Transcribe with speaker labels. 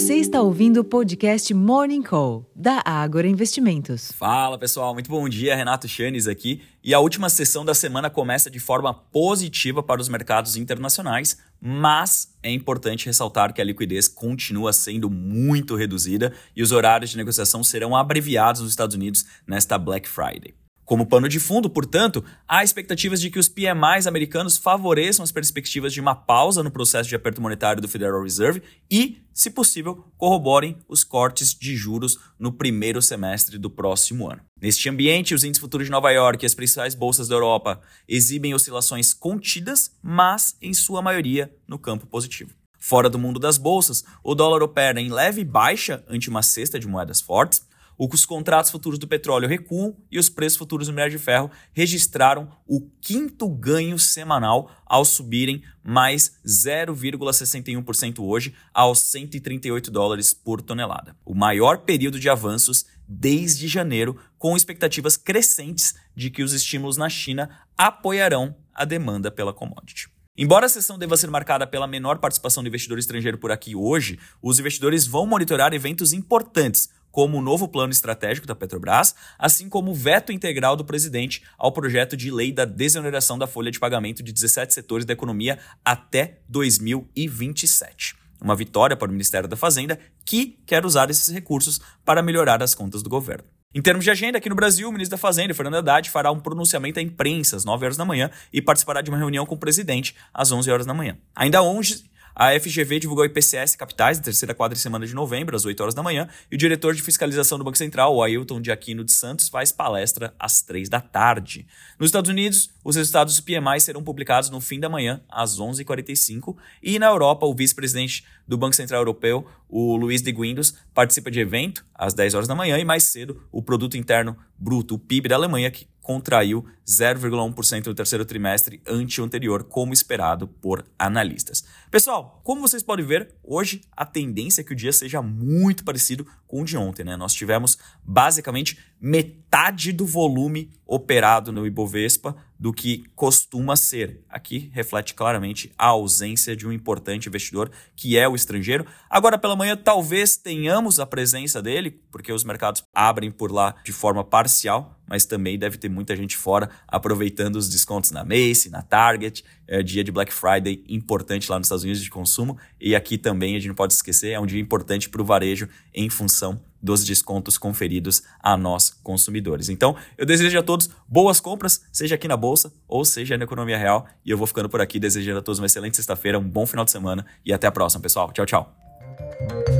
Speaker 1: Você está ouvindo o podcast Morning Call, da Ágora Investimentos.
Speaker 2: Fala pessoal, muito bom dia. Renato Chanes aqui. E a última sessão da semana começa de forma positiva para os mercados internacionais, mas é importante ressaltar que a liquidez continua sendo muito reduzida e os horários de negociação serão abreviados nos Estados Unidos nesta Black Friday. Como pano de fundo, portanto, há expectativas de que os PMIs americanos favoreçam as perspectivas de uma pausa no processo de aperto monetário do Federal Reserve e, se possível, corroborem os cortes de juros no primeiro semestre do próximo ano. Neste ambiente, os índices futuros de Nova York e as principais bolsas da Europa exibem oscilações contidas, mas, em sua maioria, no campo positivo. Fora do mundo das bolsas, o dólar opera em leve baixa ante uma cesta de moedas fortes, os contratos futuros do petróleo recuam e os preços futuros do minério de ferro registraram o quinto ganho semanal ao subirem mais 0,61% hoje aos 138 dólares por tonelada. O maior período de avanços desde janeiro, com expectativas crescentes de que os estímulos na China apoiarão a demanda pela commodity. Embora a sessão deva ser marcada pela menor participação do investidor estrangeiro por aqui hoje, os investidores vão monitorar eventos importantes, como o novo plano estratégico da Petrobras, assim como o veto integral do presidente ao projeto de lei da desoneração da folha de pagamento de 17 setores da economia até 2027. Uma vitória para o Ministério da Fazenda, que quer usar esses recursos para melhorar as contas do governo. Em termos de agenda, aqui no Brasil, o ministro da Fazenda, Fernando Haddad, fará um pronunciamento à imprensa às 9 horas da manhã e participará de uma reunião com o presidente às 11 horas da manhã. Ainda hoje, a FGV divulgou IPCS Capitais, na terceira quadra semana de novembro, às 8 horas da manhã, e o diretor de fiscalização do Banco Central, o Ailton de Aquino de Santos, faz palestra às 3 da tarde. Nos Estados Unidos, os resultados do PMI serão publicados no fim da manhã, às 11h45, e na Europa, o vice-presidente do Banco Central Europeu, o Luiz de Guindos, participa de evento às 10 horas da manhã, e mais cedo, o Produto Interno Bruto, o PIB da Alemanha, que contraiu 0,1% no terceiro trimestre ante o anterior, como esperado por analistas. Pessoal, como vocês podem ver, hoje a tendência é que o dia seja muito parecido com o de ontem. Né? Nós tivemos basicamente metade do volume operado no Ibovespa do que costuma ser. Aqui reflete claramente a ausência de um importante investidor, que é o estrangeiro. Agora pela manhã talvez tenhamos a presença dele, porque os mercados abrem por lá de forma parcial, mas também deve ter muita gente fora aproveitando os descontos na Macy, na Target, é dia de Black Friday importante lá nos Estados Unidos de consumo, e aqui também a gente não pode esquecer, é um dia importante para o varejo em função dos descontos conferidos a nós consumidores. Então, eu desejo a todos boas compras, seja aqui na bolsa ou seja na economia real, e eu vou ficando por aqui desejando a todos uma excelente sexta-feira, um bom final de semana e até a próxima, pessoal. Tchau, tchau.